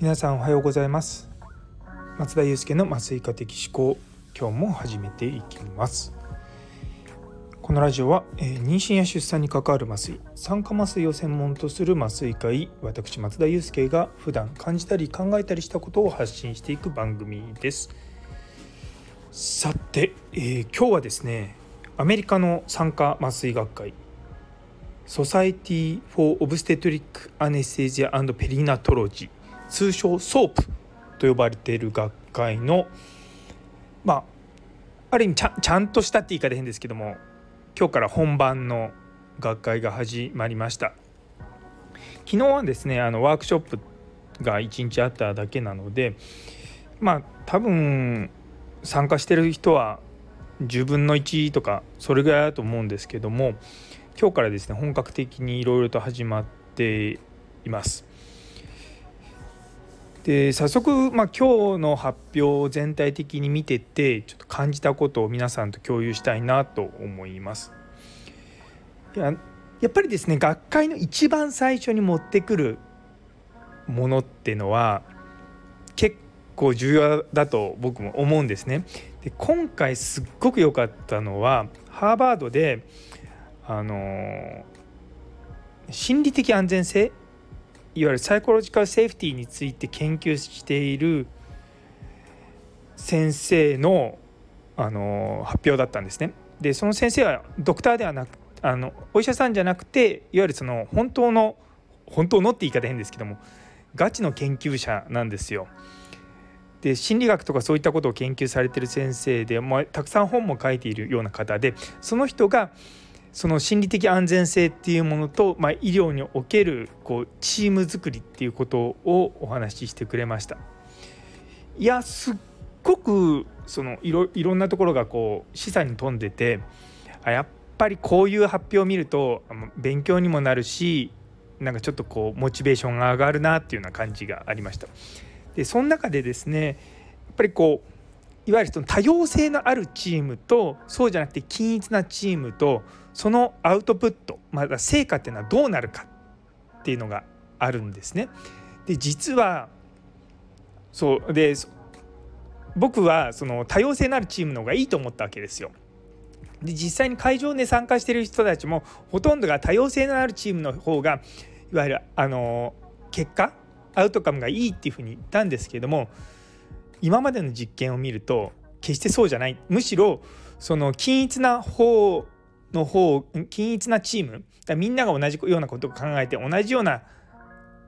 皆さんおはようございます。松田祐介の麻酔科的思考。今日も始めていきます。このラジオは、えー、妊娠や出産に関わる麻酔酸化麻酔を専門とする麻酔科医私松田祐介が普段感じたり考えたりしたことを発信していく番組です。さて、えー、今日はですねアメリカの酸化麻酔学会Society for Obstetric Anesthesia Perinatology 通称 SOAP と呼ばれている学会のまあある意味ちゃちゃんとしたって言い方変ですけども今日から本番の学会が始まりました。昨日はですねあのワークショップが1日あっただけなのでまあ多分参加してる人は10分の1とかそれぐらいだと思うんですけども今日からですね本格的にいろいろと始まっています。で早速、まあ、今日の発表を全体的に見ててちょっと感じたことを皆さんと共有したいなと思います。ややっぱりですね学会の一番最初に持ってくるものってのは結構重要だと僕も思うんですね。で今回すっごく良かったのはハーバードであの心理的安全性いわゆるサイコロジカルセーフティーについて研究している先生のあの発表だったんですね。でその先生はドクターではなくあのお医者さんじゃなくていわゆるその本当の本当のって言い方変ですけどもガチの研究者なんですよ。で心理学とかそういったことを研究されてる先生で、まあ、たくさん本も書いているような方でその人がその心理的安全性っていうものと、まあ、医療におけるこうチーム作りっていうことをお話ししてくれました。いやすっごくそのいろいろんなところがこう示唆に富んでてあやっぱりこういう発表を見ると勉強にもなるしなんかちょっとこうモチベーションが上がるなっていうような感じがありました。でその中でですねやっぱりこういわゆるその多様性のあるチームとそうじゃなくて均一なチームとそのアウトプット、まあ、成果っていうのはどうなるかっていうのがあるんですね。で実はそうで僕はその多様性のあるチームの方がいいと思ったわけですよ。で実際に会場で参加してる人たちもほとんどが多様性のあるチームの方がいわゆるあの結果アウトカムがいいっていうふうに言ったんですけれども今までの実験を見ると決してそうじゃないむしろその均一な方の方均一なチームみんなが同じようなことを考えて同じような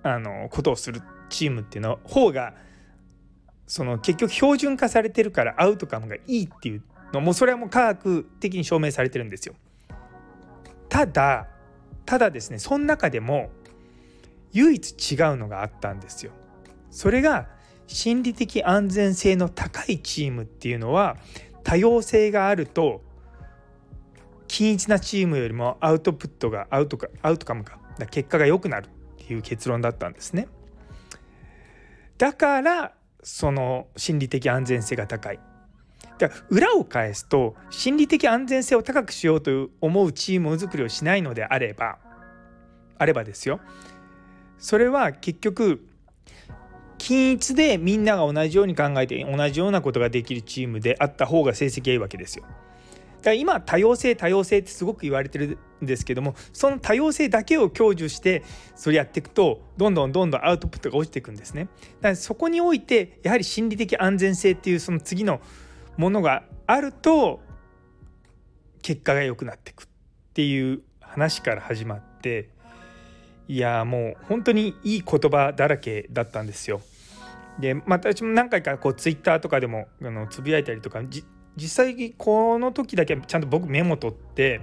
あのことをするチームっていうの方がその結局標準化されてるからアウトカムがいいっていうのもそれはもう科学的に証明されてるんですよ。ただただですねその中でも唯一違うのがあったんですよ。それが心理的安全性の高いチームっていうのは多様性があると均一なチームよりもアウトプットがアウトかアウトカムが結果が良くなるっていう結論だったんですね。だからその心理的安全性が高い。だから裏を返すと心理的安全性を高くしようと思うチーム作りをしないのであればあればですよそれは結局均一でみんなが同じように考えて同じようなことができるチームであった方が成績がいいわけですよ。だから今多様性多様性ってすごく言われてるんですけどもその多様性だけを享受してそれやっていくとどんどんどんどんアウトプットが落ちていくんですね。だからそこにおいてやはり心理的安全性っていうその次のものがあると結果が良くなっていくっていう話から始まっていやもう本当にいい言葉だらけだったんですよ。でまた私も何回かこうツイッターとかでもあのつぶやいたりとか実際この時だけちゃんと僕メモ取って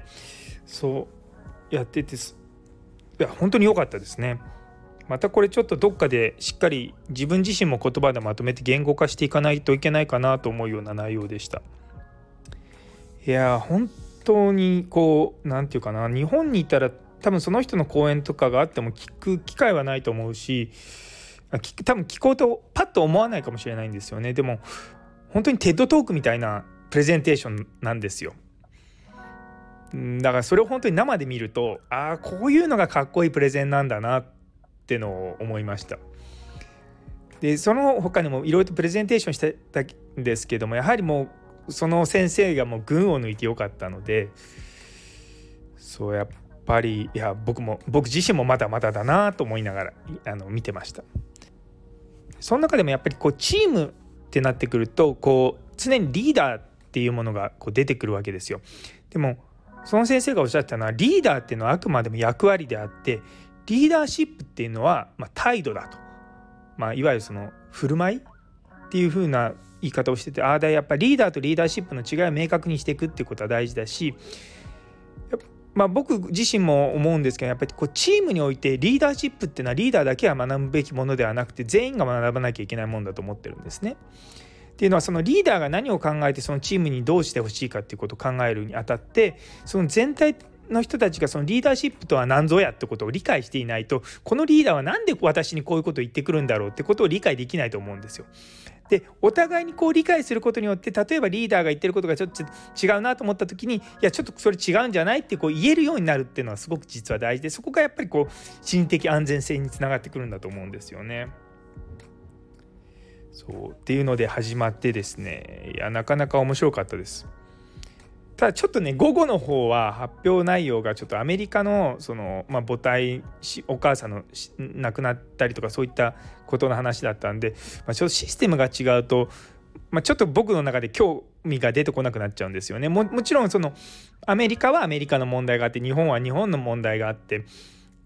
そうやってていや本当に良かったですね。またこれちょっとどっかでしっかり自分自身も言葉でまとめて言語化していかないといけないかなと思うような内容でした。いや本当にこう何て言うかな日本にいたら多分その人の講演とかがあっても聞く機会はないと思うし多分聞こうとパッと思わないかもしれないんですよねでも本当にテッドトークみたいなプレゼンテーションなんですよ。だからそれを本当に生で見るとああこういうのがかっこいいプレゼンなんだなってのを思いました。でその他にもいろいろとプレゼンテーションしてたんですけどもやはりもうその先生がもう群を抜いてよかったのでそうやっぱりいや僕も僕自身もまだまだだなと思いながらあの見てました。その中でもやっぱりこうチームってなってくるとこう常にリーダーっていうものがこう出てくるわけですよ。でもその先生がおっしゃったのはリーダーっていうのはあくまでも役割であってリーダーシップっていうのはま態度だと、まあ、いわゆるその振る舞いっていう風な言い方をしててああだやっぱリーダーとリーダーシップの違いを明確にしていくっていうことは大事だしまあ、僕自身も思うんですけどやっぱりこうチームにおいてリーダーシップっていうのはリーダーだけは学ぶべきものではなくて全員が学ばなきゃいけないものだと思ってるんですね。っていうのはそのリーダーが何を考えてそのチームにどうしてほしいかっていうことを考えるにあたってその全体の人たちがそのリーダーシップとは何ぞやってことを理解していないとこのリーダーは何で私にこういうことを言ってくるんだろうってことを理解できないと思うんですよ。でお互いにこう理解することによって例えばリーダーが言ってることがちょっと違うなと思った時にいやちょっとそれ違うんじゃないってこう言えるようになるっていうのはすごく実は大事でそこがやっぱりこう心理的安全性につながってくるんだと思うんですよね。そうっていうので始まってですねいやなかなか面白かったです。ただちょっとね午後の方は発表内容がちょっとアメリカのその、まあ、母体お母さんの亡くなったりとかそういったことの話だったんで、まあ、ちょっとシステムが違うと、まあ、ちょっと僕の中で興味が出てこなくなっちゃうんですよね。もちろんそのアメリカはアメリカの問題があって日本は日本の問題があって。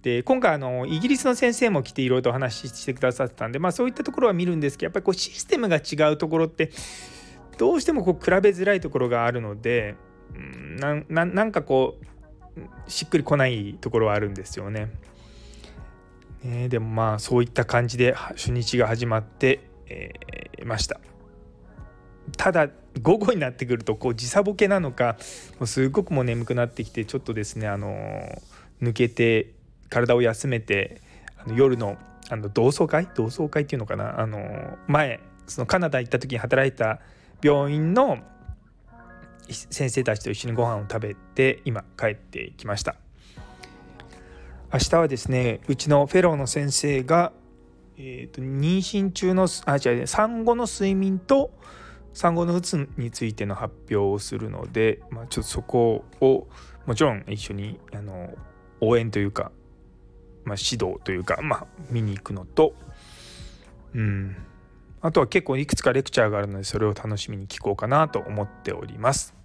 で今回あのイギリスの先生も来ていろいろとお話ししてくださってたんで、まあ、そういったところは見るんですけどやっぱりこうシステムが違うところってどうしてもこう比べづらいところがあるのでななんかこうしっくりこないところはあるんですよね。ねでもまあそういった感じで初日が始まって、えー、ました。ただ午後になってくるとこう時差ボケなのかもうすごくもう眠くなってきてちょっとですねあの抜けて体を休めてあの夜のあの同窓会？同窓会っていうのかな？あの前そのカナダ行った時に働いた病院の先生たちと一緒にご飯を食べて今帰ってきました。明日はですねうちのフェローの先生が、えーと、妊娠中のあ違う産後の睡眠と産後のうつについての発表をするので、まあ、ちょっとそこをもちろん一緒にあの応援というか、まあ、指導というか、まあ、見に行くのとうん。あとは結構いくつかレクチャーがあるのでそれを楽しみに聞こうかなと思っております。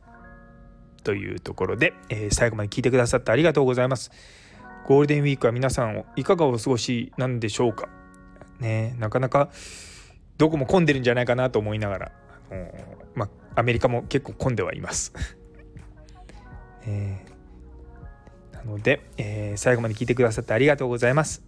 というところで、えー、最後まで聞いてくださってありがとうございます。ゴールデンウィークは皆さんいかがお過ごしなんでしょうか？ねなかなかどこも混んでるんじゃないかなと思いながら、あのー、まあ、アメリカも結構混んではいます。えー、なので、えー、最後まで聞いてくださってありがとうございます。